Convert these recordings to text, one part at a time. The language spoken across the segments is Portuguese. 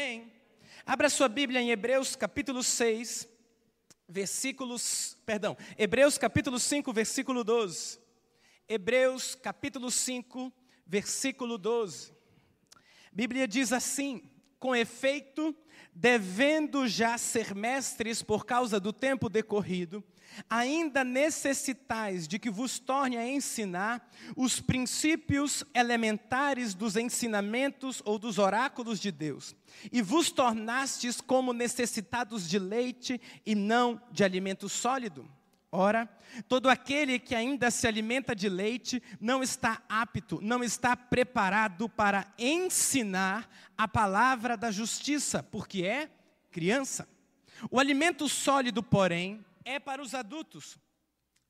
Amém? Abra sua Bíblia em Hebreus capítulo 6, versículos, perdão, Hebreus capítulo 5, versículo 12. Hebreus capítulo 5, versículo 12. Bíblia diz assim: com efeito, devendo já ser mestres por causa do tempo decorrido, ainda necessitais de que vos torne a ensinar os princípios elementares dos ensinamentos ou dos oráculos de Deus, e vos tornastes como necessitados de leite e não de alimento sólido. Ora, todo aquele que ainda se alimenta de leite não está apto, não está preparado para ensinar a palavra da justiça, porque é criança. O alimento sólido, porém, é para os adultos,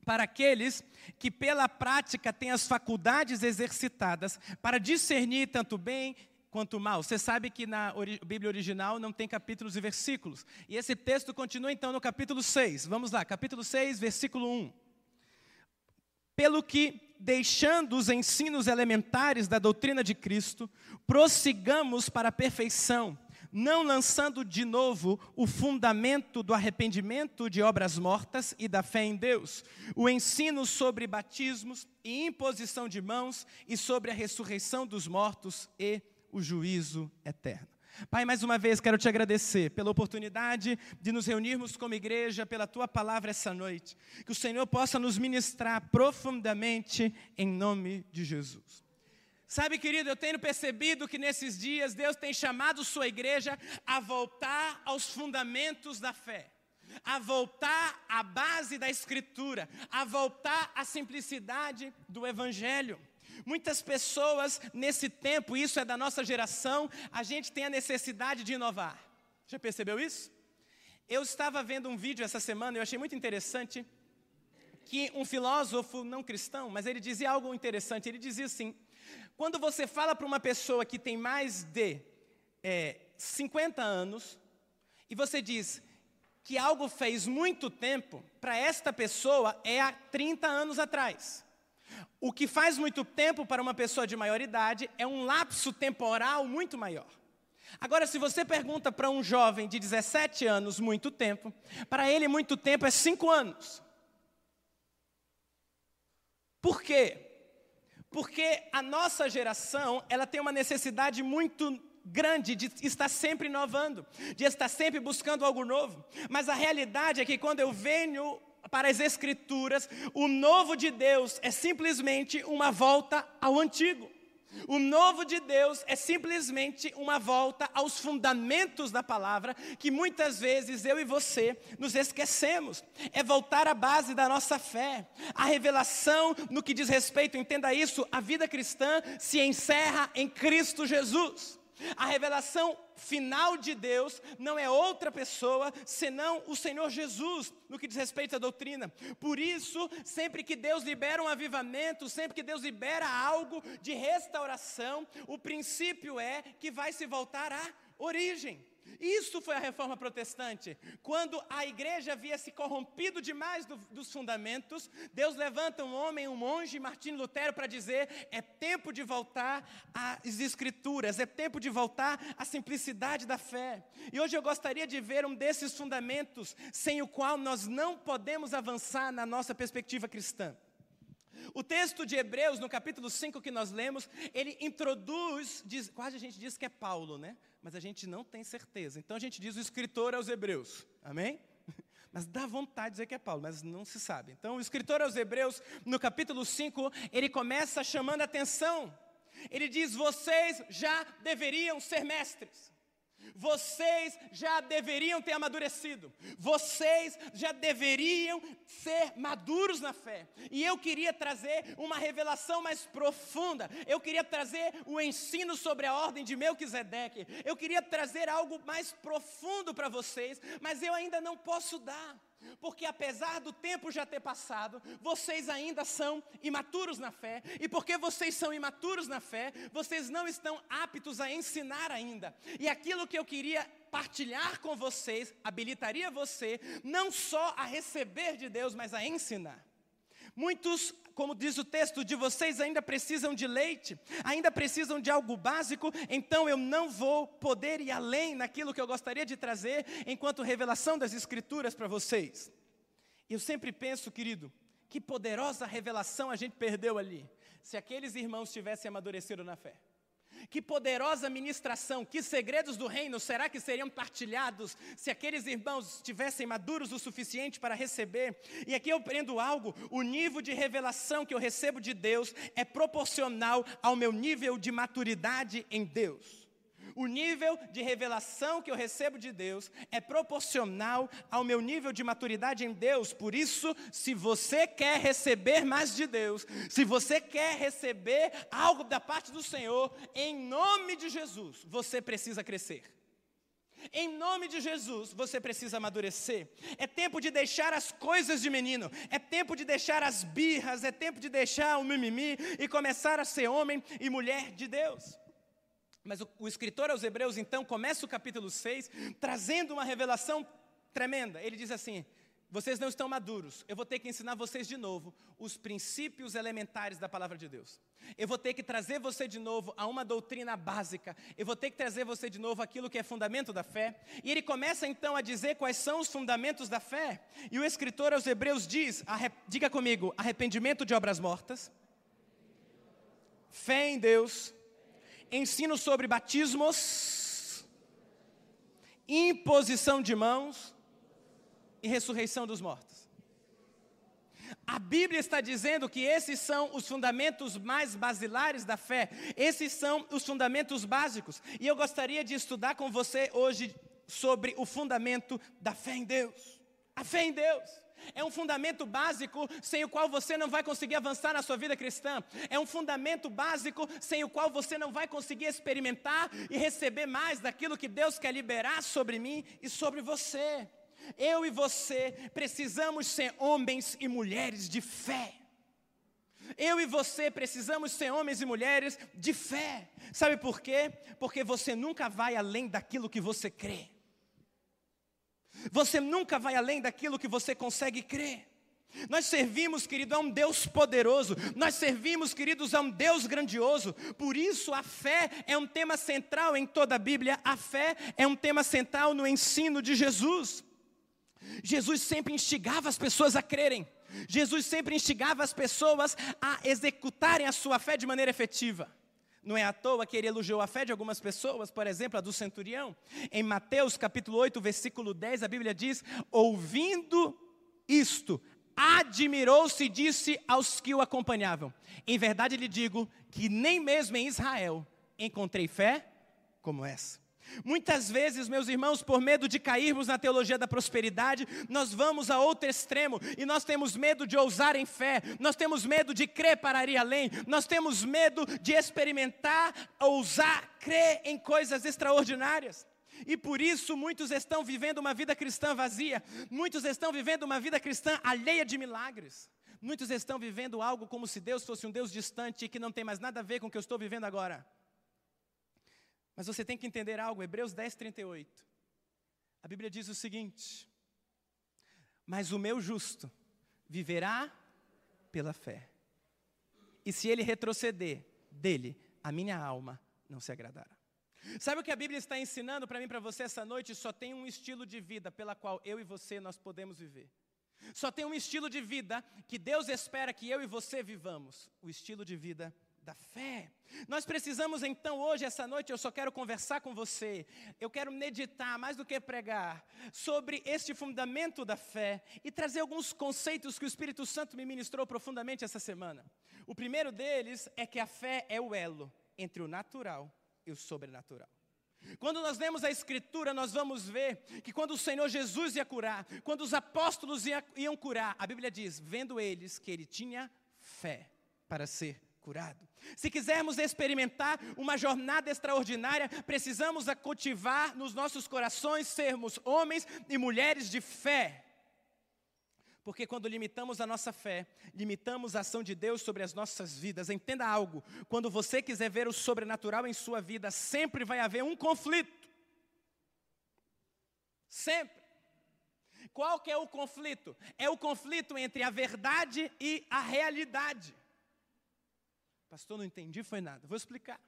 para aqueles que pela prática têm as faculdades exercitadas para discernir tanto bem quanto mal. Você sabe que na Bíblia original não tem capítulos e versículos. E esse texto continua então no capítulo 6. Vamos lá, capítulo 6, versículo 1. Pelo que, deixando os ensinos elementares da doutrina de Cristo, prossigamos para a perfeição não lançando de novo o fundamento do arrependimento de obras mortas e da fé em Deus, o ensino sobre batismos e imposição de mãos e sobre a ressurreição dos mortos e o juízo eterno. Pai, mais uma vez quero te agradecer pela oportunidade de nos reunirmos como igreja, pela tua palavra essa noite. Que o Senhor possa nos ministrar profundamente em nome de Jesus. Sabe, querido, eu tenho percebido que nesses dias Deus tem chamado sua igreja a voltar aos fundamentos da fé, a voltar à base da Escritura, a voltar à simplicidade do Evangelho. Muitas pessoas nesse tempo, isso é da nossa geração, a gente tem a necessidade de inovar. Já percebeu isso? Eu estava vendo um vídeo essa semana, eu achei muito interessante, que um filósofo não cristão, mas ele dizia algo interessante. Ele dizia assim: quando você fala para uma pessoa que tem mais de é, 50 anos, e você diz que algo fez muito tempo, para esta pessoa é há 30 anos atrás. O que faz muito tempo para uma pessoa de maior idade é um lapso temporal muito maior. Agora, se você pergunta para um jovem de 17 anos muito tempo, para ele muito tempo é 5 anos. Por quê? Porque a nossa geração, ela tem uma necessidade muito grande de estar sempre inovando, de estar sempre buscando algo novo. Mas a realidade é que quando eu venho para as Escrituras, o novo de Deus é simplesmente uma volta ao antigo. O novo de Deus é simplesmente uma volta aos fundamentos da palavra, que muitas vezes eu e você nos esquecemos. É voltar à base da nossa fé. A revelação no que diz respeito, entenda isso, a vida cristã se encerra em Cristo Jesus. A revelação final de Deus não é outra pessoa senão o Senhor Jesus, no que diz respeito à doutrina. Por isso, sempre que Deus libera um avivamento, sempre que Deus libera algo de restauração, o princípio é que vai se voltar à origem. Isso foi a reforma protestante. Quando a igreja havia se corrompido demais do, dos fundamentos, Deus levanta um homem, um monge, Martinho Lutero, para dizer: é tempo de voltar às Escrituras, é tempo de voltar à simplicidade da fé. E hoje eu gostaria de ver um desses fundamentos, sem o qual nós não podemos avançar na nossa perspectiva cristã. O texto de Hebreus, no capítulo 5 que nós lemos, ele introduz, diz, quase a gente diz que é Paulo, né? Mas a gente não tem certeza. Então a gente diz o escritor aos Hebreus, amém? Mas dá vontade de dizer que é Paulo, mas não se sabe. Então o escritor aos Hebreus, no capítulo 5, ele começa chamando a atenção. Ele diz: Vocês já deveriam ser mestres. Vocês já deveriam ter amadurecido. Vocês já deveriam ser maduros na fé. E eu queria trazer uma revelação mais profunda. Eu queria trazer o ensino sobre a ordem de Melquisedeque. Eu queria trazer algo mais profundo para vocês, mas eu ainda não posso dar. Porque apesar do tempo já ter passado, vocês ainda são imaturos na fé, e porque vocês são imaturos na fé, vocês não estão aptos a ensinar ainda. E aquilo que eu queria partilhar com vocês habilitaria você não só a receber de Deus, mas a ensinar. Muitos, como diz o texto, de vocês ainda precisam de leite, ainda precisam de algo básico, então eu não vou poder ir além naquilo que eu gostaria de trazer enquanto revelação das Escrituras para vocês. Eu sempre penso, querido, que poderosa revelação a gente perdeu ali, se aqueles irmãos tivessem amadurecido na fé. Que poderosa ministração, que segredos do reino será que seriam partilhados se aqueles irmãos estivessem maduros o suficiente para receber? E aqui eu aprendo algo: o nível de revelação que eu recebo de Deus é proporcional ao meu nível de maturidade em Deus. O nível de revelação que eu recebo de Deus é proporcional ao meu nível de maturidade em Deus. Por isso, se você quer receber mais de Deus, se você quer receber algo da parte do Senhor, em nome de Jesus, você precisa crescer. Em nome de Jesus, você precisa amadurecer. É tempo de deixar as coisas de menino, é tempo de deixar as birras, é tempo de deixar o mimimi e começar a ser homem e mulher de Deus. Mas o, o escritor aos Hebreus, então, começa o capítulo 6 trazendo uma revelação tremenda. Ele diz assim: vocês não estão maduros, eu vou ter que ensinar vocês de novo os princípios elementares da palavra de Deus. Eu vou ter que trazer você de novo a uma doutrina básica. Eu vou ter que trazer você de novo aquilo que é fundamento da fé. E ele começa então a dizer quais são os fundamentos da fé. E o escritor aos Hebreus diz: diga comigo, arrependimento de obras mortas, fé em Deus ensino sobre batismos, imposição de mãos e ressurreição dos mortos. A Bíblia está dizendo que esses são os fundamentos mais basilares da fé, esses são os fundamentos básicos. E eu gostaria de estudar com você hoje sobre o fundamento da fé em Deus. A fé em Deus. É um fundamento básico sem o qual você não vai conseguir avançar na sua vida cristã. É um fundamento básico sem o qual você não vai conseguir experimentar e receber mais daquilo que Deus quer liberar sobre mim e sobre você. Eu e você precisamos ser homens e mulheres de fé. Eu e você precisamos ser homens e mulheres de fé. Sabe por quê? Porque você nunca vai além daquilo que você crê. Você nunca vai além daquilo que você consegue crer. Nós servimos, querido, a um Deus poderoso, nós servimos, queridos, a um Deus grandioso, por isso a fé é um tema central em toda a Bíblia, a fé é um tema central no ensino de Jesus. Jesus sempre instigava as pessoas a crerem, Jesus sempre instigava as pessoas a executarem a sua fé de maneira efetiva. Não é à toa que ele elogiou a fé de algumas pessoas, por exemplo, a do centurião. Em Mateus capítulo 8, versículo 10, a Bíblia diz: Ouvindo isto, admirou-se e disse aos que o acompanhavam: Em verdade lhe digo que nem mesmo em Israel encontrei fé como essa. Muitas vezes, meus irmãos, por medo de cairmos na teologia da prosperidade, nós vamos a outro extremo e nós temos medo de ousar em fé, nós temos medo de crer para ir além, nós temos medo de experimentar, ousar, crer em coisas extraordinárias. E por isso muitos estão vivendo uma vida cristã vazia, muitos estão vivendo uma vida cristã alheia de milagres. Muitos estão vivendo algo como se Deus fosse um Deus distante e que não tem mais nada a ver com o que eu estou vivendo agora. Mas você tem que entender algo, Hebreus 10, 38. A Bíblia diz o seguinte: Mas o meu justo viverá pela fé. E se ele retroceder, dele a minha alma não se agradará. Sabe o que a Bíblia está ensinando para mim, para você essa noite? Só tem um estilo de vida pela qual eu e você nós podemos viver. Só tem um estilo de vida que Deus espera que eu e você vivamos, o estilo de vida da fé. Nós precisamos então hoje, essa noite, eu só quero conversar com você, eu quero meditar mais do que pregar sobre este fundamento da fé e trazer alguns conceitos que o Espírito Santo me ministrou profundamente essa semana. O primeiro deles é que a fé é o elo entre o natural e o sobrenatural. Quando nós lemos a Escritura, nós vamos ver que quando o Senhor Jesus ia curar, quando os apóstolos iam curar, a Bíblia diz: vendo eles que ele tinha fé para ser curado. Se quisermos experimentar uma jornada extraordinária, precisamos a cultivar nos nossos corações sermos homens e mulheres de fé. Porque quando limitamos a nossa fé, limitamos a ação de Deus sobre as nossas vidas. Entenda algo: quando você quiser ver o sobrenatural em sua vida, sempre vai haver um conflito. Sempre. Qual que é o conflito? É o conflito entre a verdade e a realidade. Pastor, não entendi, foi nada. Vou explicar.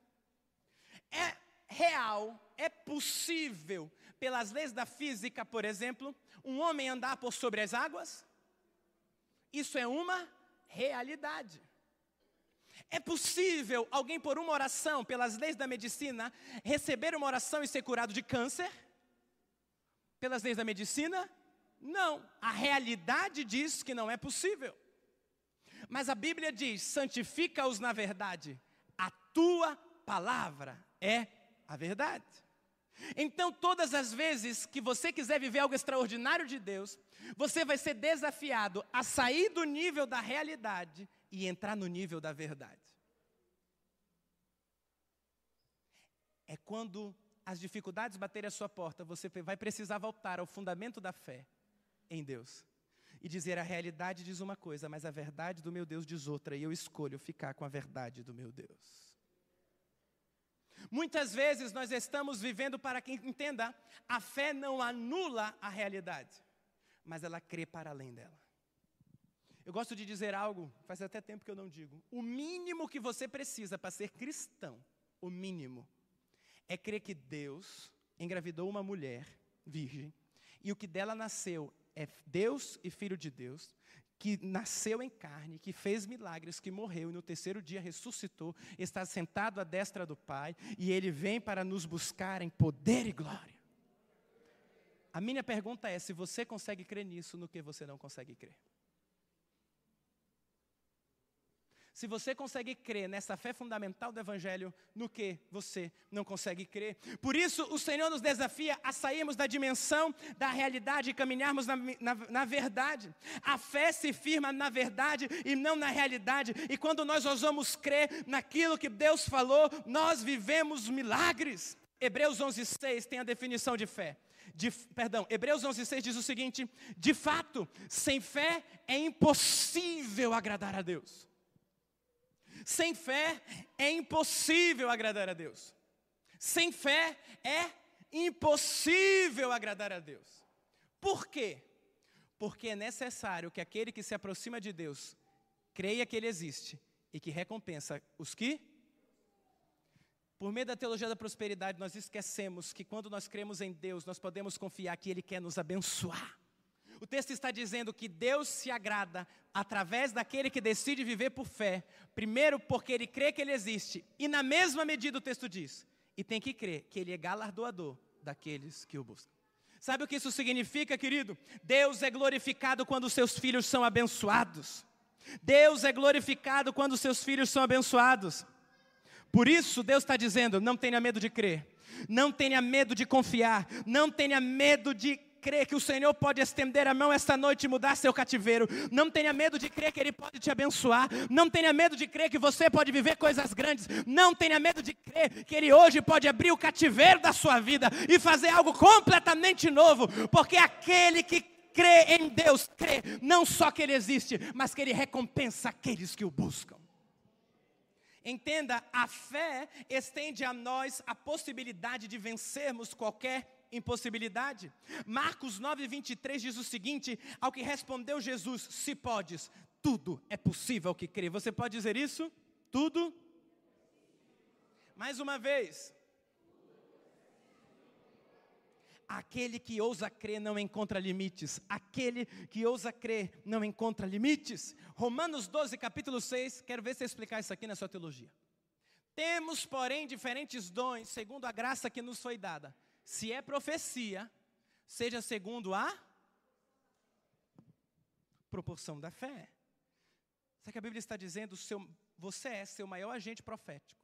É real, é possível, pelas leis da física, por exemplo, um homem andar por sobre as águas? Isso é uma realidade. É possível alguém, por uma oração, pelas leis da medicina, receber uma oração e ser curado de câncer? Pelas leis da medicina? Não. A realidade diz que não é possível. Mas a Bíblia diz: santifica-os na verdade, a tua palavra é a verdade. Então, todas as vezes que você quiser viver algo extraordinário de Deus, você vai ser desafiado a sair do nível da realidade e entrar no nível da verdade. É quando as dificuldades baterem a sua porta, você vai precisar voltar ao fundamento da fé em Deus e dizer: a realidade diz uma coisa, mas a verdade do meu Deus diz outra, e eu escolho ficar com a verdade do meu Deus. Muitas vezes nós estamos vivendo para quem entenda, a fé não anula a realidade, mas ela crê para além dela. Eu gosto de dizer algo, faz até tempo que eu não digo. O mínimo que você precisa para ser cristão, o mínimo, é crer que Deus engravidou uma mulher virgem e o que dela nasceu é Deus e Filho de Deus, que nasceu em carne, que fez milagres, que morreu e no terceiro dia ressuscitou, está sentado à destra do Pai e ele vem para nos buscar em poder e glória. A minha pergunta é: se você consegue crer nisso, no que você não consegue crer? Se você consegue crer nessa fé fundamental do Evangelho, no que você não consegue crer. Por isso, o Senhor nos desafia a sairmos da dimensão da realidade e caminharmos na, na, na verdade. A fé se firma na verdade e não na realidade. E quando nós ousamos crer naquilo que Deus falou, nós vivemos milagres. Hebreus 11,6 tem a definição de fé. De, perdão, Hebreus 11,6 diz o seguinte: de fato, sem fé é impossível agradar a Deus. Sem fé é impossível agradar a Deus. Sem fé é impossível agradar a Deus. Por quê? Porque é necessário que aquele que se aproxima de Deus creia que Ele existe e que recompensa os que. Por meio da teologia da prosperidade, nós esquecemos que quando nós cremos em Deus, nós podemos confiar que Ele quer nos abençoar. O texto está dizendo que Deus se agrada através daquele que decide viver por fé, primeiro porque ele crê que ele existe, e na mesma medida o texto diz, e tem que crer que ele é galardoador daqueles que o buscam. Sabe o que isso significa, querido? Deus é glorificado quando seus filhos são abençoados. Deus é glorificado quando seus filhos são abençoados. Por isso, Deus está dizendo: não tenha medo de crer, não tenha medo de confiar, não tenha medo de crer que o Senhor pode estender a mão esta noite e mudar seu cativeiro. Não tenha medo de crer que Ele pode te abençoar. Não tenha medo de crer que você pode viver coisas grandes. Não tenha medo de crer que Ele hoje pode abrir o cativeiro da sua vida e fazer algo completamente novo. Porque aquele que crê em Deus, crê não só que Ele existe, mas que Ele recompensa aqueles que o buscam. Entenda, a fé estende a nós a possibilidade de vencermos qualquer impossibilidade. Marcos 9, 23 diz o seguinte: ao que respondeu Jesus, se podes, tudo é possível que crê. Você pode dizer isso? Tudo? Mais uma vez. Aquele que ousa crer não encontra limites. Aquele que ousa crer não encontra limites. Romanos 12, capítulo 6. Quero ver você explicar isso aqui na sua teologia. Temos, porém, diferentes dons, segundo a graça que nos foi dada se é profecia, seja segundo a proporção da fé. Sabe que a Bíblia está dizendo, seu, você é seu maior agente profético,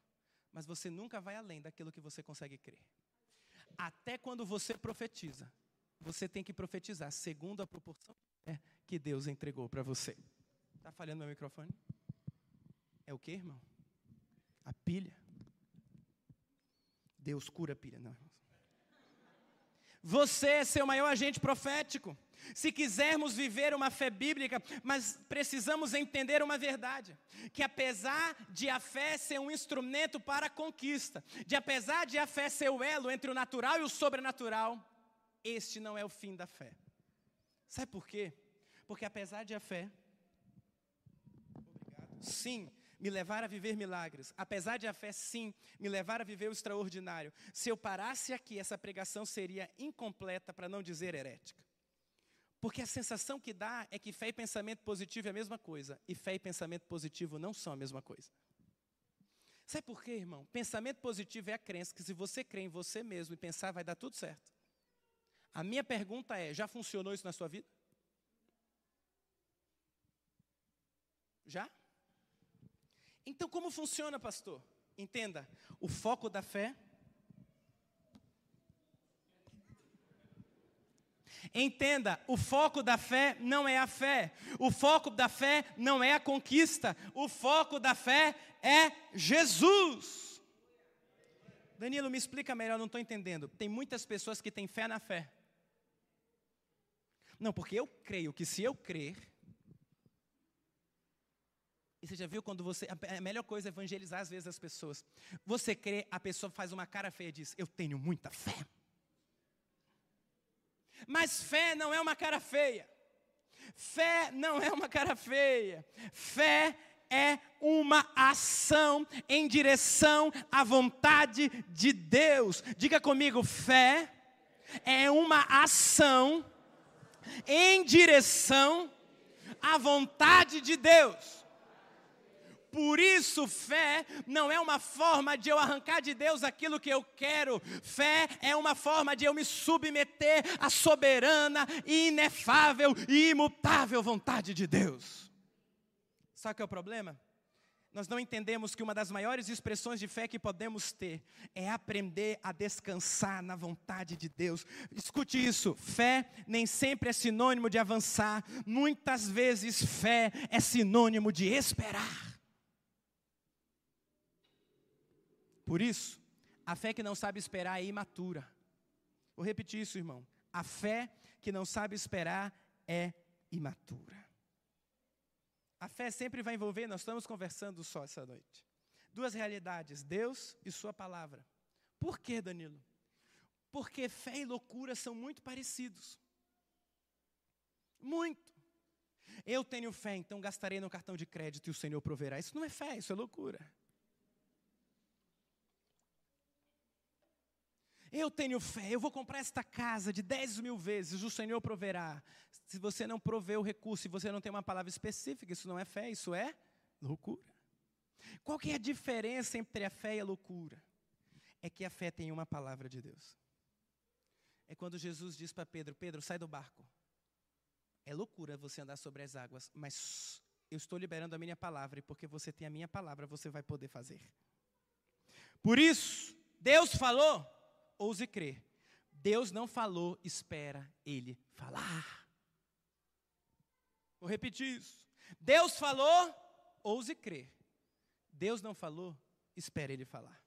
mas você nunca vai além daquilo que você consegue crer. Até quando você profetiza, você tem que profetizar segundo a proporção que Deus entregou para você. Está falhando meu microfone? É o que, irmão? A pilha. Deus cura a pilha, não. Você é seu maior agente profético. Se quisermos viver uma fé bíblica, mas precisamos entender uma verdade: que apesar de a fé ser um instrumento para a conquista, de apesar de a fé ser o elo entre o natural e o sobrenatural, este não é o fim da fé. Sabe por quê? Porque apesar de a fé, sim, me levar a viver milagres, apesar de a fé, sim, me levar a viver o extraordinário, se eu parasse aqui, essa pregação seria incompleta, para não dizer herética. Porque a sensação que dá é que fé e pensamento positivo é a mesma coisa, e fé e pensamento positivo não são a mesma coisa. Sabe por quê, irmão? Pensamento positivo é a crença que se você crê em você mesmo e pensar, vai dar tudo certo. A minha pergunta é: já funcionou isso na sua vida? Já? Então, como funciona, pastor? Entenda: o foco da fé. Entenda, o foco da fé não é a fé, o foco da fé não é a conquista, o foco da fé é Jesus. Danilo, me explica melhor, não estou entendendo. Tem muitas pessoas que têm fé na fé. Não, porque eu creio que se eu crer, e você já viu quando você. A melhor coisa é evangelizar às vezes as pessoas. Você crê, a pessoa faz uma cara feia e diz: Eu tenho muita fé. Mas fé não é uma cara feia. Fé não é uma cara feia. Fé é uma ação em direção à vontade de Deus. Diga comigo: fé é uma ação em direção à vontade de Deus. Por isso, fé não é uma forma de eu arrancar de Deus aquilo que eu quero. Fé é uma forma de eu me submeter à soberana, inefável e imutável vontade de Deus. Sabe qual é o problema? Nós não entendemos que uma das maiores expressões de fé que podemos ter é aprender a descansar na vontade de Deus. Escute isso: fé nem sempre é sinônimo de avançar, muitas vezes fé é sinônimo de esperar. Por isso, a fé que não sabe esperar é imatura. Vou repetir isso, irmão. A fé que não sabe esperar é imatura. A fé sempre vai envolver, nós estamos conversando só essa noite. Duas realidades, Deus e Sua palavra. Por que, Danilo? Porque fé e loucura são muito parecidos. Muito. Eu tenho fé, então gastarei no cartão de crédito e o Senhor proverá. Isso não é fé, isso é loucura. Eu tenho fé, eu vou comprar esta casa de 10 mil vezes, o Senhor proverá. Se você não provê o recurso, se você não tem uma palavra específica, isso não é fé, isso é loucura. Qual que é a diferença entre a fé e a loucura? É que a fé tem uma palavra de Deus. É quando Jesus diz para Pedro: Pedro, sai do barco. É loucura você andar sobre as águas, mas eu estou liberando a minha palavra, e porque você tem a minha palavra, você vai poder fazer. Por isso, Deus falou, ouse crer. Deus não falou, espera ele falar. Vou repetir isso. Deus falou, ouse crer. Deus não falou, espera ele falar.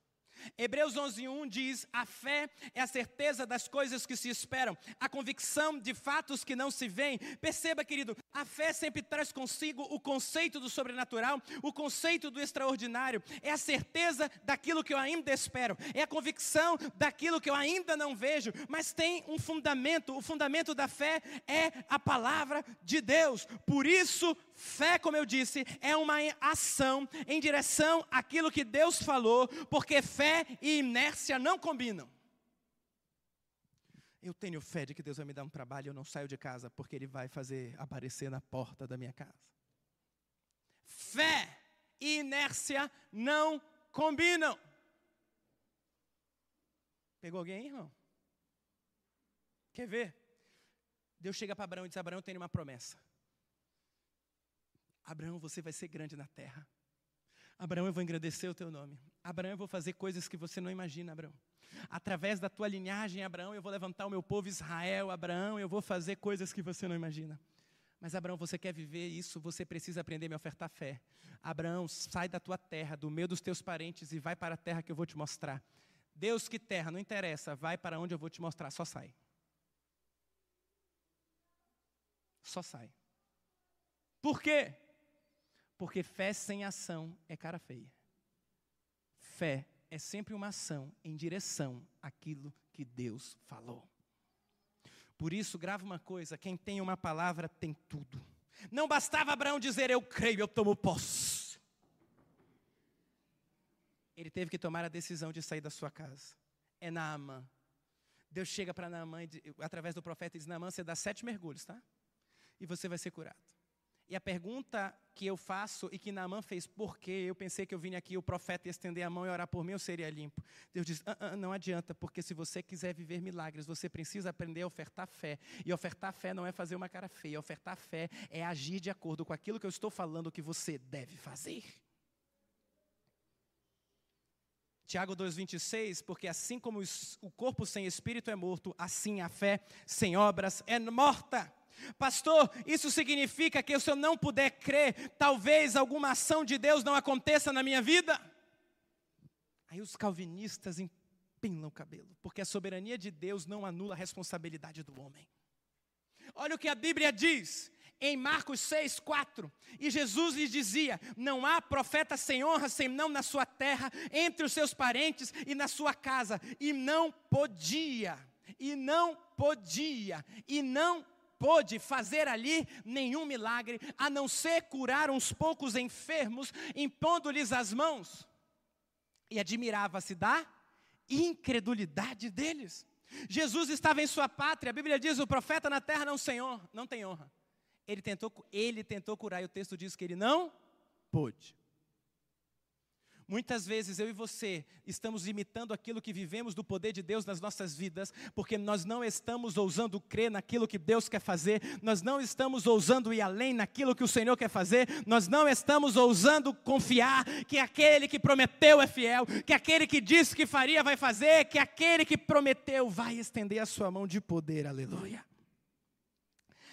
Hebreus 11:1 diz: "A fé é a certeza das coisas que se esperam, a convicção de fatos que não se veem". Perceba, querido, a fé sempre traz consigo o conceito do sobrenatural, o conceito do extraordinário. É a certeza daquilo que eu ainda espero, é a convicção daquilo que eu ainda não vejo, mas tem um fundamento. O fundamento da fé é a palavra de Deus. Por isso, fé, como eu disse, é uma ação em direção àquilo que Deus falou, porque fé e inércia não combinam. Eu tenho fé de que Deus vai me dar um trabalho, eu não saio de casa porque Ele vai fazer aparecer na porta da minha casa. Fé e inércia não combinam. Pegou alguém, irmão? Quer ver? Deus chega para Abraão e diz: Abraão, eu tenho uma promessa. Abraão, você vai ser grande na terra. Abraão, eu vou engrandecer o teu nome. Abraão, eu vou fazer coisas que você não imagina, Abraão. Através da tua linhagem, Abraão, eu vou levantar o meu povo Israel. Abraão, eu vou fazer coisas que você não imagina. Mas Abraão, você quer viver isso, você precisa aprender a me ofertar fé. Abraão, sai da tua terra, do meio dos teus parentes e vai para a terra que eu vou te mostrar. Deus, que terra, não interessa, vai para onde eu vou te mostrar, só sai. Só sai. Por quê? Porque fé sem ação é cara feia. Fé é sempre uma ação em direção àquilo que Deus falou. Por isso, grava uma coisa: quem tem uma palavra tem tudo. Não bastava Abraão dizer eu creio, eu tomo posse. Ele teve que tomar a decisão de sair da sua casa. É Naamã. Deus chega para Naamã, através do profeta, e diz: Naamã, você dá sete mergulhos, tá? E você vai ser curado. E a pergunta que eu faço e que Naamã fez, por quê? Eu pensei que eu vim aqui, o profeta ia estender a mão e orar por mim, eu seria limpo. Deus diz: ah, ah, não adianta, porque se você quiser viver milagres, você precisa aprender a ofertar fé. E ofertar fé não é fazer uma cara feia, ofertar fé é agir de acordo com aquilo que eu estou falando que você deve fazer. Tiago 2,26, porque assim como o corpo sem espírito é morto, assim a fé sem obras é morta. Pastor, isso significa que se eu não puder crer, talvez alguma ação de Deus não aconteça na minha vida? Aí os calvinistas empinam o cabelo, porque a soberania de Deus não anula a responsabilidade do homem. Olha o que a Bíblia diz em Marcos 6, 4. E Jesus lhes dizia: Não há profeta sem honra, sem não na sua terra, entre os seus parentes e na sua casa. E não podia, e não podia, e não pôde fazer ali nenhum milagre, a não ser curar uns poucos enfermos, impondo-lhes as mãos. E admirava-se da incredulidade deles. Jesus estava em sua pátria, a Bíblia diz: o profeta na terra não, senhor, não tem honra. Ele tentou, ele tentou curar, e o texto diz que ele não pôde. Muitas vezes eu e você estamos imitando aquilo que vivemos do poder de Deus nas nossas vidas, porque nós não estamos ousando crer naquilo que Deus quer fazer, nós não estamos ousando ir além naquilo que o Senhor quer fazer, nós não estamos ousando confiar que aquele que prometeu é fiel, que aquele que disse que faria vai fazer, que aquele que prometeu vai estender a sua mão de poder, aleluia.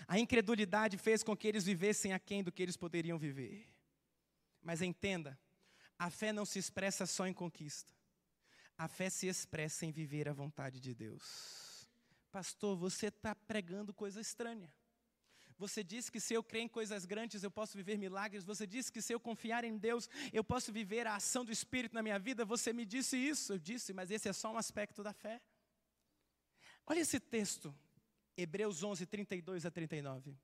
A incredulidade fez com que eles vivessem aquém do que eles poderiam viver. Mas entenda, a fé não se expressa só em conquista. A fé se expressa em viver a vontade de Deus. Pastor, você está pregando coisa estranha. Você disse que se eu crer em coisas grandes eu posso viver milagres. Você disse que se eu confiar em Deus eu posso viver a ação do Espírito na minha vida. Você me disse isso. Eu disse, mas esse é só um aspecto da fé. Olha esse texto, Hebreus 11, 32 a 39.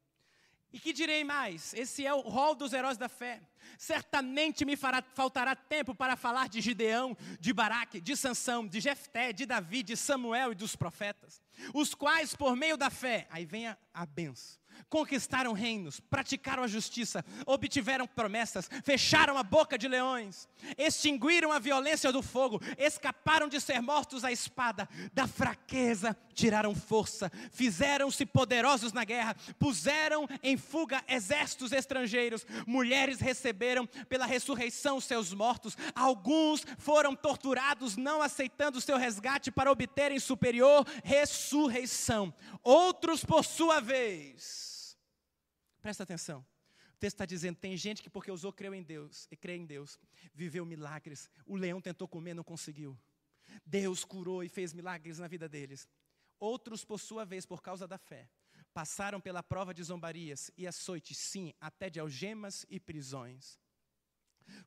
E que direi mais? Esse é o rol dos heróis da fé. Certamente me fará, faltará tempo para falar de Gideão, de Baraque, de Sansão, de Jefté, de Davi, de Samuel e dos profetas, os quais por meio da fé, aí vem a, a benção, conquistaram reinos, praticaram a justiça, obtiveram promessas, fecharam a boca de leões, extinguiram a violência do fogo, escaparam de ser mortos à espada, da fraqueza tiraram força, fizeram-se poderosos na guerra, puseram em fuga exércitos estrangeiros, mulheres receberam pela ressurreição seus mortos, alguns foram torturados, não aceitando seu resgate para obterem superior ressurreição, outros, por sua vez, Presta atenção. O texto está dizendo: tem gente que, porque usou, creu em Deus, e crê em Deus, viveu milagres. O leão tentou comer, não conseguiu. Deus curou e fez milagres na vida deles. Outros, por sua vez, por causa da fé, passaram pela prova de zombarias e açoites, sim, até de algemas e prisões.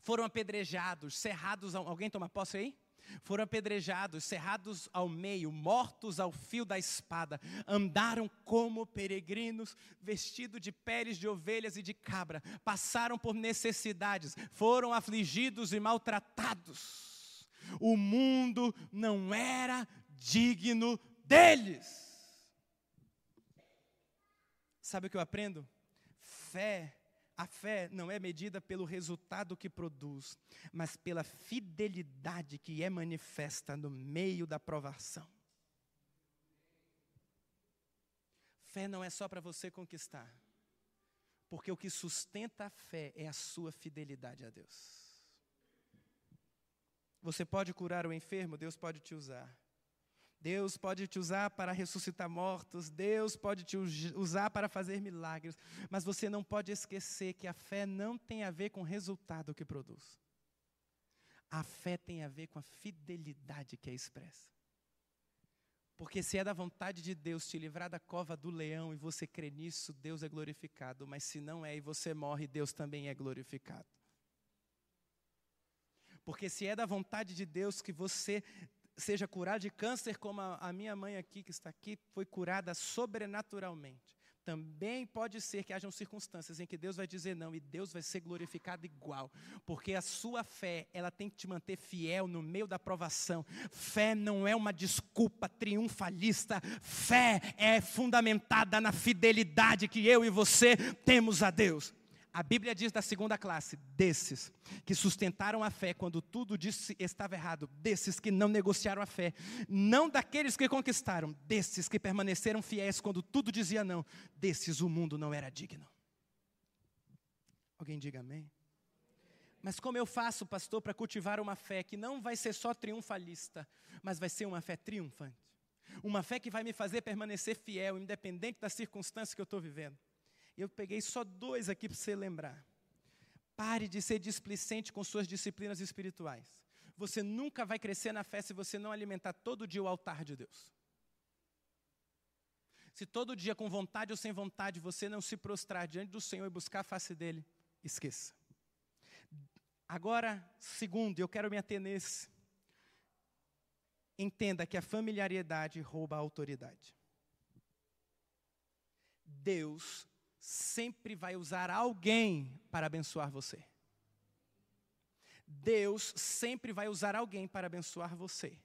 Foram apedrejados, cerrados. Alguém toma posse aí? Foram apedrejados, cerrados ao meio, mortos ao fio da espada, andaram como peregrinos, vestidos de peles de ovelhas e de cabra, passaram por necessidades, foram afligidos e maltratados. O mundo não era digno deles. Sabe o que eu aprendo? Fé a fé não é medida pelo resultado que produz, mas pela fidelidade que é manifesta no meio da provação. Fé não é só para você conquistar, porque o que sustenta a fé é a sua fidelidade a Deus. Você pode curar o enfermo, Deus pode te usar. Deus pode te usar para ressuscitar mortos, Deus pode te usar para fazer milagres, mas você não pode esquecer que a fé não tem a ver com o resultado que produz. A fé tem a ver com a fidelidade que é expressa. Porque se é da vontade de Deus te livrar da cova do leão e você crê nisso, Deus é glorificado, mas se não é e você morre, Deus também é glorificado. Porque se é da vontade de Deus que você seja curado de câncer, como a, a minha mãe aqui, que está aqui, foi curada sobrenaturalmente. Também pode ser que hajam circunstâncias em que Deus vai dizer não e Deus vai ser glorificado igual, porque a sua fé, ela tem que te manter fiel no meio da provação. Fé não é uma desculpa triunfalista, fé é fundamentada na fidelidade que eu e você temos a Deus. A Bíblia diz da segunda classe, desses que sustentaram a fé quando tudo disse estava errado, desses que não negociaram a fé, não daqueles que conquistaram, desses que permaneceram fiéis quando tudo dizia não, desses o mundo não era digno. Alguém diga amém? Mas como eu faço, pastor, para cultivar uma fé que não vai ser só triunfalista, mas vai ser uma fé triunfante? Uma fé que vai me fazer permanecer fiel, independente das circunstâncias que eu estou vivendo. Eu peguei só dois aqui para você lembrar. Pare de ser displicente com suas disciplinas espirituais. Você nunca vai crescer na fé se você não alimentar todo dia o altar de Deus. Se todo dia, com vontade ou sem vontade, você não se prostrar diante do Senhor e buscar a face dele, esqueça. Agora, segundo, eu quero me ater nesse. Entenda que a familiaridade rouba a autoridade. Deus sempre vai usar alguém para abençoar você. Deus sempre vai usar alguém para abençoar você.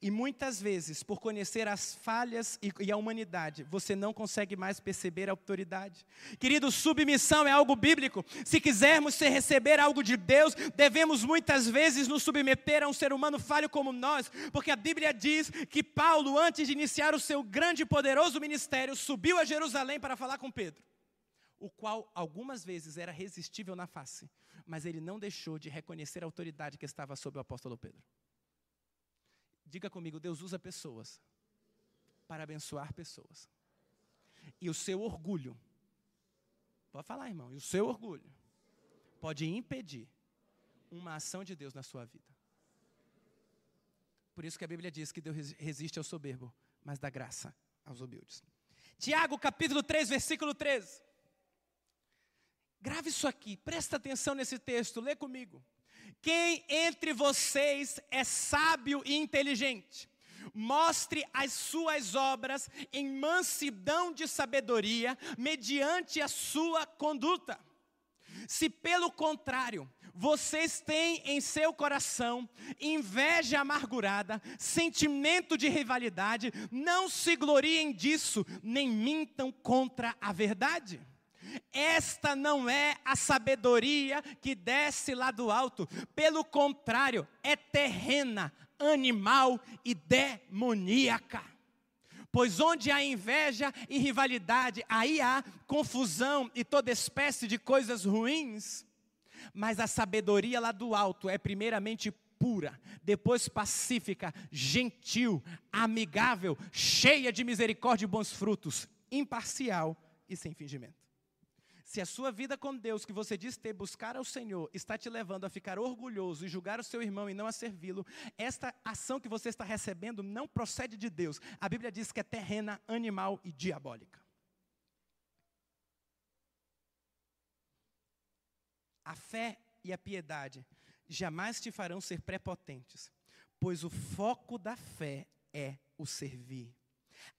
E muitas vezes, por conhecer as falhas e, e, a humanidade, você não consegue mais perceber a autoridade. Querido, submissão é algo bíblico. Se quisermos ser, receber algo de Deus, devemos muitas vezes nos submeter a um ser humano falho como nós, porque a Bíblia diz que Paulo, antes de iniciar o seu grande e poderoso ministério, subiu a Jerusalém para falar com Pedro, o qual algumas vezes era resistível na face, mas ele não deixou de reconhecer a autoridade que estava sobre o apóstolo Pedro. Diga comigo, Deus usa pessoas para abençoar pessoas. E o seu orgulho, pode falar, irmão, e o seu orgulho pode impedir uma ação de Deus na sua vida. Por isso que a Bíblia diz que Deus resiste ao soberbo, mas dá graça aos humildes. Tiago capítulo 3, versículo 13. Grave isso aqui, presta atenção nesse texto, lê comigo. Quem entre vocês é sábio e inteligente? Mostre as suas obras em mansidão de sabedoria, mediante a sua conduta. Se pelo contrário, vocês têm em seu coração inveja amargurada, sentimento de rivalidade, não se gloriem disso, nem mintam contra a verdade. Esta não é a sabedoria que desce lá do alto, pelo contrário, é terrena, animal e demoníaca. Pois onde há inveja e rivalidade, aí há confusão e toda espécie de coisas ruins. Mas a sabedoria lá do alto é primeiramente pura, depois pacífica, gentil, amigável, cheia de misericórdia e bons frutos, imparcial e sem fingimento. Se a sua vida com Deus, que você diz ter, buscar ao Senhor, está te levando a ficar orgulhoso e julgar o seu irmão e não a servi-lo, esta ação que você está recebendo não procede de Deus. A Bíblia diz que é terrena, animal e diabólica. A fé e a piedade jamais te farão ser prepotentes, pois o foco da fé é o servir.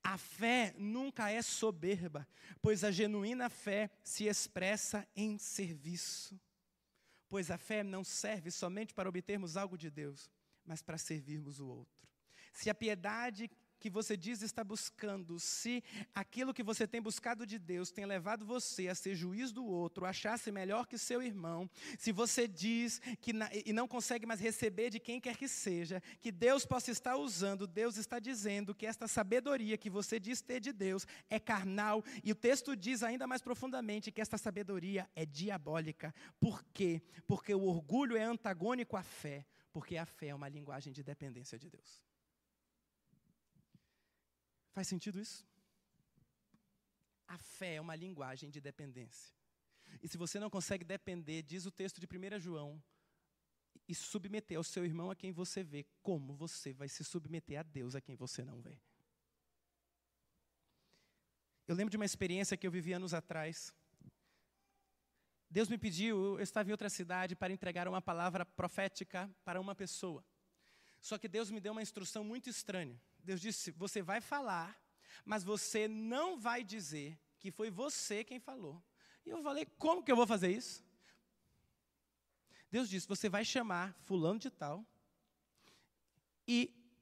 A fé nunca é soberba, pois a genuína fé se expressa em serviço. Pois a fé não serve somente para obtermos algo de Deus, mas para servirmos o outro. Se a piedade que você diz estar buscando, se aquilo que você tem buscado de Deus tem levado você a ser juiz do outro, achar-se melhor que seu irmão, se você diz que na, e não consegue mais receber de quem quer que seja, que Deus possa estar usando, Deus está dizendo que esta sabedoria que você diz ter de Deus é carnal, e o texto diz ainda mais profundamente que esta sabedoria é diabólica. Por quê? Porque o orgulho é antagônico à fé, porque a fé é uma linguagem de dependência de Deus. Faz sentido isso? A fé é uma linguagem de dependência. E se você não consegue depender, diz o texto de 1 João, e submeter ao seu irmão a quem você vê, como você vai se submeter a Deus a quem você não vê? Eu lembro de uma experiência que eu vivi anos atrás. Deus me pediu, eu estava em outra cidade, para entregar uma palavra profética para uma pessoa Só que Deus me deu uma instrução muito estranha. Deus disse: Você vai falar, mas você não vai dizer que foi você quem falou. E eu falei: Como que eu vou fazer isso? Deus disse: Você vai chamar Fulano de Tal e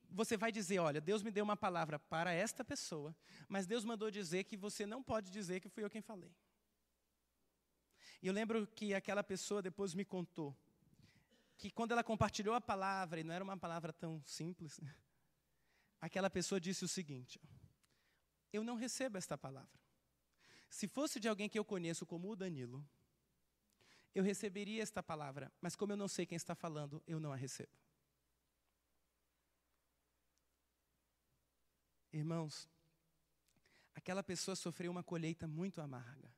você vai dizer: Olha, Deus me deu uma palavra para esta pessoa, mas Deus mandou dizer que você não pode dizer que fui eu quem falei. E eu lembro que aquela pessoa depois me contou que quando ela compartilhou a palavra, e não era uma palavra tão simples, aquela pessoa disse o seguinte: Eu não recebo esta palavra. Se fosse de alguém que eu conheço, como o Danilo, eu receberia esta palavra, mas como eu não sei quem está falando, eu não a recebo. Irmãos, aquela pessoa sofreu uma colheita muito amarga,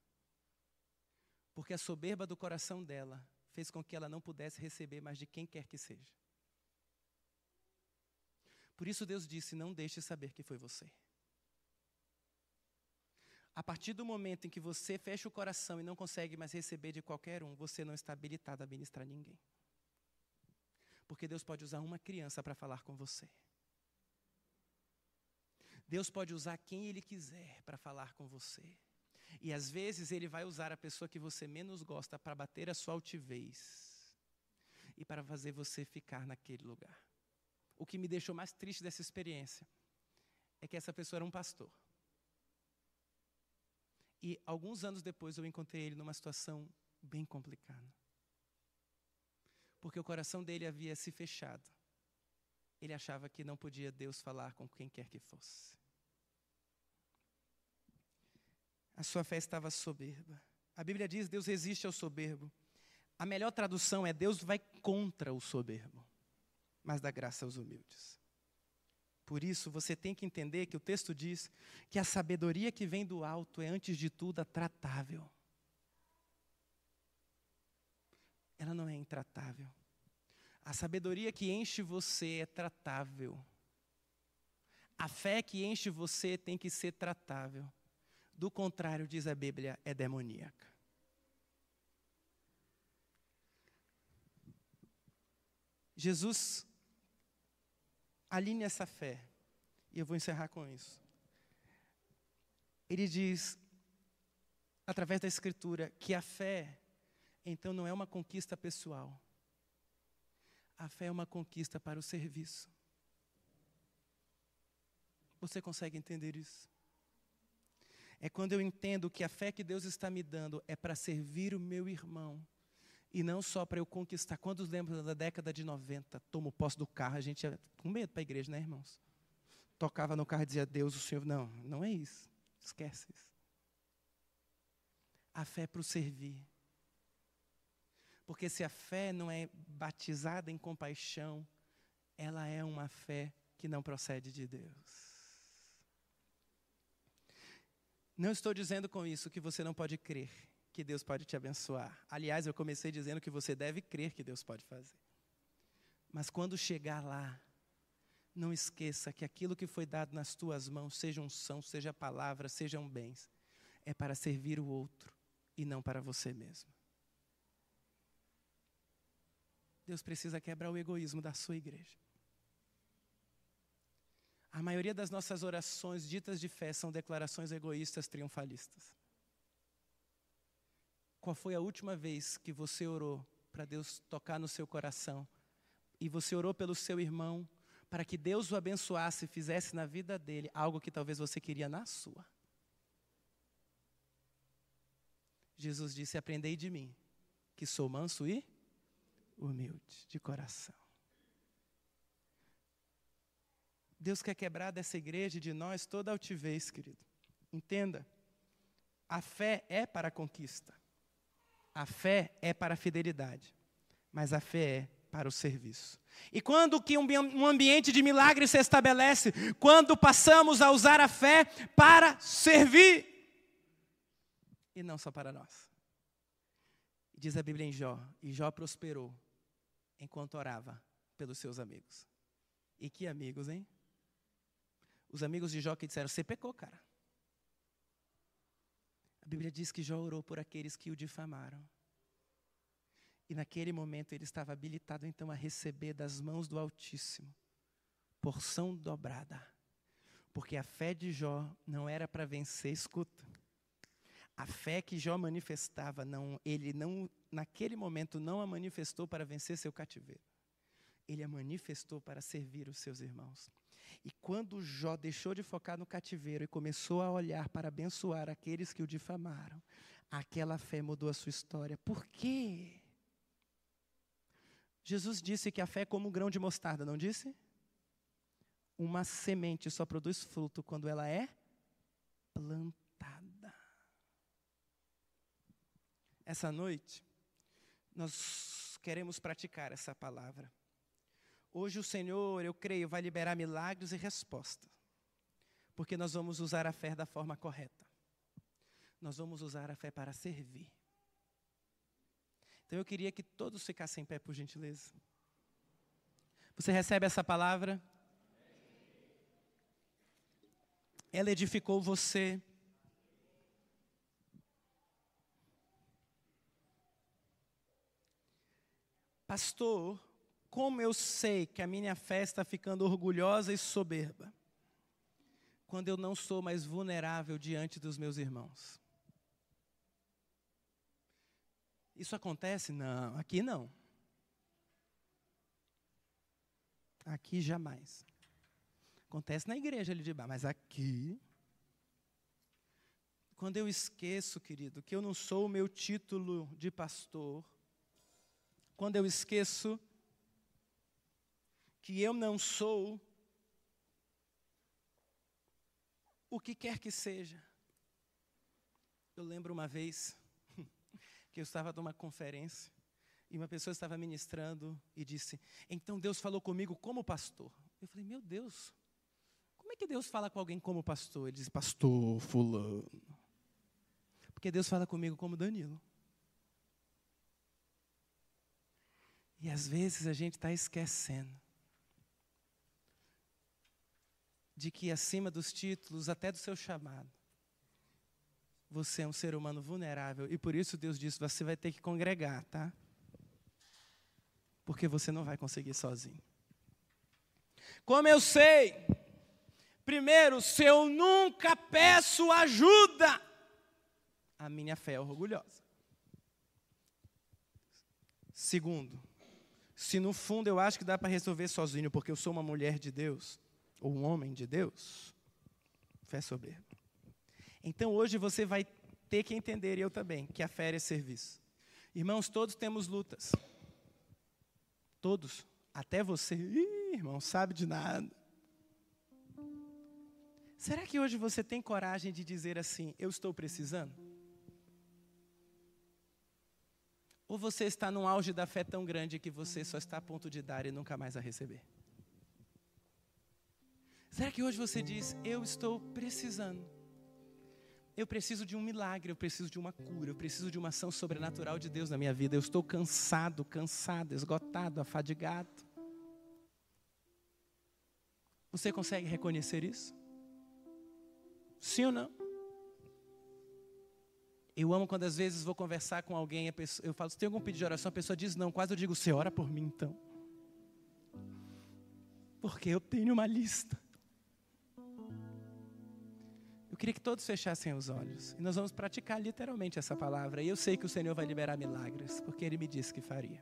porque a soberba do coração dela fez com que ela não pudesse receber mais de quem quer que seja. Por isso Deus disse: Não deixe saber que foi você. A partir do momento em que você fecha o coração e não consegue mais receber de qualquer um, você não está habilitado a ministrar ninguém. Porque Deus pode usar uma criança para falar com você. Deus pode usar quem Ele quiser para falar com você. E às vezes ele vai usar a pessoa que você menos gosta para bater a sua altivez e para fazer você ficar naquele lugar. O que me deixou mais triste dessa experiência é que essa pessoa era um pastor. E alguns anos depois eu encontrei ele numa situação bem complicada. Porque o coração dele havia se fechado. Ele achava que não podia Deus falar com quem quer que fosse. A sua fé estava soberba. A Bíblia diz: Deus resiste ao soberbo. A melhor tradução é: Deus vai contra o soberbo, mas dá graça aos humildes. Por isso, você tem que entender que o texto diz que a sabedoria que vem do alto é, antes de tudo, tratável. Ela não é intratável. A sabedoria que enche você é tratável. A fé que enche você tem que ser tratável. Do contrário, diz a Bíblia, é demoníaca. Jesus alinha essa fé, e eu vou encerrar com isso. Ele diz, através da Escritura, que a fé, então, não é uma conquista pessoal, a fé é uma conquista para o serviço. Você consegue entender isso? É quando eu entendo que a fé que Deus está me dando é para servir o meu irmão. E não só para eu conquistar. Quantos lembram da década de 90? Tomo posse do carro, a gente ia com medo para a igreja, né, irmãos? Tocava no carro e dizia, Deus, o Senhor. Não, não é isso. Esquece isso. A fé é para o servir. Porque se a fé não é batizada em compaixão, ela é uma fé que não procede de Deus. Não estou dizendo com isso que você não pode crer que Deus pode te abençoar. Aliás, eu comecei dizendo que você deve crer que Deus pode fazer. Mas quando chegar lá, não esqueça que aquilo que foi dado nas tuas mãos, seja unção, seja palavra, sejam bens, é para servir o outro e não para você mesmo. Deus precisa quebrar o egoísmo da sua igreja. A maioria das nossas orações ditas de fé são declarações egoístas triunfalistas. Qual foi a última vez que você orou para Deus tocar no seu coração e você orou pelo seu irmão para que Deus o abençoasse e fizesse na vida dele algo que talvez você queria na sua? Jesus disse: Aprendei de mim, que sou manso e humilde de coração. Deus quer quebrar dessa igreja de nós toda altivez, querido. Entenda. A fé é para a conquista. A fé é para a fidelidade. Mas a fé é para o serviço. E quando que um ambiente de milagre se estabelece? Quando passamos a usar a fé para servir. E não só para nós. Diz a Bíblia em Jó, e Jó prosperou enquanto orava pelos seus amigos. E que amigos, hein? os amigos de Jó que disseram: Você pecou, cara. A Bíblia diz que Jó orou por aqueles que o difamaram. E naquele momento ele estava habilitado então a receber das mãos do Altíssimo porção dobrada. Porque a fé de Jó não era para vencer, escuta. A fé que Jó manifestava, não, ele não, naquele momento não a manifestou para vencer seu cativeiro. Ele a manifestou para servir os seus irmãos. E quando Jó deixou de focar no cativeiro e começou a olhar para abençoar aqueles que o difamaram, aquela fé mudou a sua história. Por quê? Jesus disse que a fé é como um grão de mostarda, não disse? Uma semente só produz fruto quando ela é plantada. Essa noite, nós queremos praticar essa palavra. Hoje o Senhor, eu creio, vai liberar milagres e respostas. Porque nós vamos usar a fé da forma correta. Nós vamos usar a fé para servir. Então eu queria que todos ficassem em pé, por gentileza. Você recebe essa palavra? Ela edificou você. Pastor, como eu sei que a minha fé está ficando orgulhosa e soberba? Quando eu não sou mais vulnerável diante dos meus irmãos. Isso acontece? Não, aqui não. Aqui jamais. Acontece na igreja ali de baixo, mas aqui. Quando eu esqueço, querido, que eu não sou o meu título de pastor, quando eu esqueço que eu não sou o que quer que seja. Eu lembro uma vez, que eu estava numa conferência e uma pessoa estava ministrando e disse: Então Deus falou comigo como pastor. Eu falei: Meu Deus, como é que Deus fala com alguém como pastor? Ele diz: Pastor Fulano. Porque Deus fala comigo como Danilo. E às vezes a gente está esquecendo de que acima dos títulos, até do seu chamado, você é um ser humano vulnerável e por isso Deus disse: você vai ter que congregar, tá? Porque você não vai conseguir sozinho. Como eu sei? Primeiro, se eu nunca peço ajuda, a minha fé é orgulhosa. Segundo, se no fundo eu acho que dá para resolver sozinho, porque eu sou uma mulher de Deus, ou um homem de Deus, fé soberba. Então hoje você vai ter que entender, e eu também, que a fé é serviço. Irmãos, todos temos lutas. Todos. Até você, Ih, irmão, sabe de nada. Será que hoje você tem coragem de dizer assim: Eu estou precisando? Ou você está num auge da fé tão grande que você só está a ponto de dar e nunca mais a receber? Será que hoje você diz: Eu estou precisando? Eu preciso de um milagre, eu preciso de uma cura, eu preciso de uma ação sobrenatural de Deus na minha vida. Eu estou cansado, cansado, esgotado, afadigado. Você consegue reconhecer isso? Sim ou não? Eu amo quando às vezes vou conversar com alguém, pessoa, eu falo, você tem algum pedido de oração? A pessoa diz não, quase eu digo, você ora por mim então. Porque eu tenho uma lista. Eu queria que todos fechassem os olhos. E nós vamos praticar literalmente essa palavra. E eu sei que o Senhor vai liberar milagres, porque Ele me disse que faria.